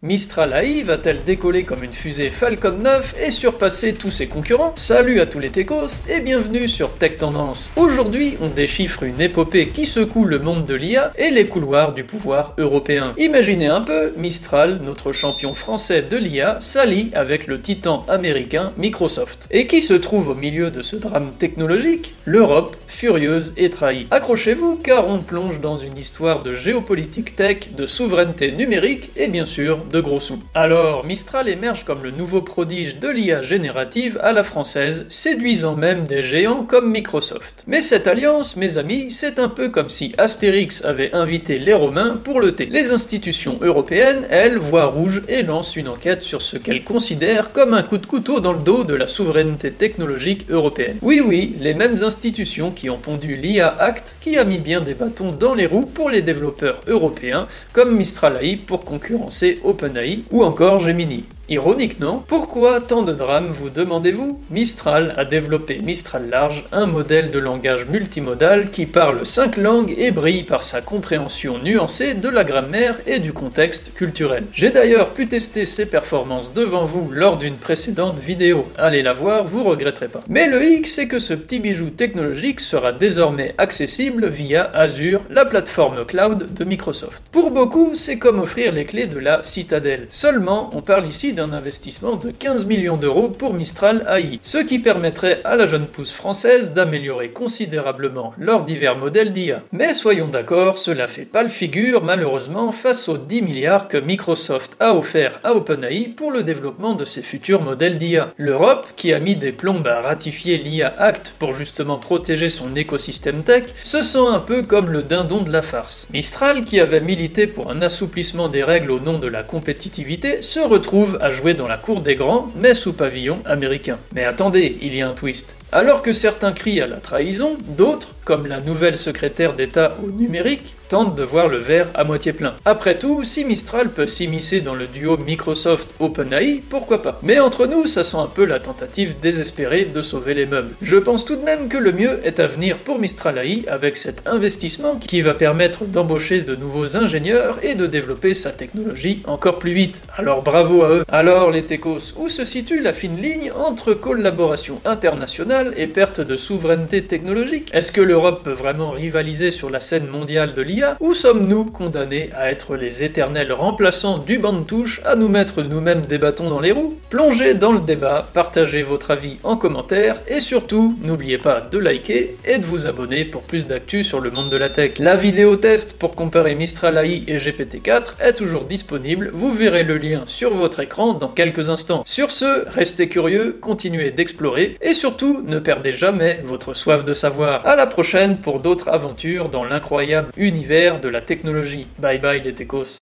Mistral AI va-t-elle décoller comme une fusée Falcon 9 et surpasser tous ses concurrents? Salut à tous les techos et bienvenue sur Tech Tendance. Aujourd'hui, on déchiffre une épopée qui secoue le monde de l'IA et les couloirs du pouvoir européen. Imaginez un peu, Mistral, notre champion français de l'IA, s'allie avec le titan américain Microsoft. Et qui se trouve au milieu de ce drame technologique? L'Europe, furieuse et trahie. Accrochez-vous car on plonge dans une histoire de géopolitique tech, de souveraineté numérique et bien sûr de gros sous. Alors, Mistral émerge comme le nouveau prodige de l'IA générative à la française, séduisant même des géants comme Microsoft. Mais cette alliance, mes amis, c'est un peu comme si Astérix avait invité les Romains pour le thé. Les institutions européennes, elles, voient rouge et lancent une enquête sur ce qu'elles considèrent comme un coup de couteau dans le dos de la souveraineté technologique européenne. Oui, oui, les mêmes institutions qui ont pondu l'IA Act, qui a mis bien des bâtons dans les roues pour les développeurs européens, comme Mistral AI pour concurrencer OpenAI ou encore Gemini. Ironique, non Pourquoi tant de drames, vous demandez-vous Mistral a développé Mistral Large, un modèle de langage multimodal qui parle cinq langues et brille par sa compréhension nuancée de la grammaire et du contexte culturel. J'ai d'ailleurs pu tester ses performances devant vous lors d'une précédente vidéo. Allez la voir, vous regretterez pas. Mais le hic, c'est que ce petit bijou technologique sera désormais accessible via Azure, la plateforme cloud de Microsoft. Pour beaucoup, c'est comme offrir les clés de la citadelle. Seulement, on parle ici d'un investissement de 15 millions d'euros pour Mistral AI, ce qui permettrait à la jeune pousse française d'améliorer considérablement leurs divers modèles d'IA. Mais soyons d'accord, cela fait pas le figure malheureusement face aux 10 milliards que Microsoft a offert à OpenAI pour le développement de ses futurs modèles d'IA. L'Europe, qui a mis des plombes à ratifier l'IA Act pour justement protéger son écosystème tech, se sent un peu comme le dindon de la farce. Mistral, qui avait milité pour un assouplissement des règles au nom de la compétitivité, se retrouve à jouer dans la cour des grands, mais sous pavillon américain. Mais attendez, il y a un twist. Alors que certains crient à la trahison, d'autres, comme la nouvelle secrétaire d'État au numérique, tentent de voir le verre à moitié plein. Après tout, si Mistral peut s'immiscer dans le duo Microsoft-OpenAI, pourquoi pas? Mais entre nous, ça sent un peu la tentative désespérée de sauver les meubles. Je pense tout de même que le mieux est à venir pour Mistral AI avec cet investissement qui va permettre d'embaucher de nouveaux ingénieurs et de développer sa technologie encore plus vite. Alors bravo à eux. Alors les techos, où se situe la fine ligne entre collaboration internationale et perte de souveraineté technologique? Est-ce que l'Europe peut vraiment rivaliser sur la scène mondiale de l'IA ou sommes-nous condamnés à être les éternels remplaçants du banc de touche, à nous mettre nous-mêmes des bâtons dans les roues? Plongez dans le débat, partagez votre avis en commentaire et surtout, n'oubliez pas de liker et de vous abonner pour plus d'actu sur le monde de la tech. La vidéo test pour comparer Mistral AI et GPT-4 est toujours disponible, vous verrez le lien sur votre écran dans quelques instants. Sur ce, restez curieux, continuez d'explorer et surtout, ne perdez jamais votre soif de savoir. À la prochaine pour d'autres aventures dans l'incroyable univers de la technologie. Bye bye les techos.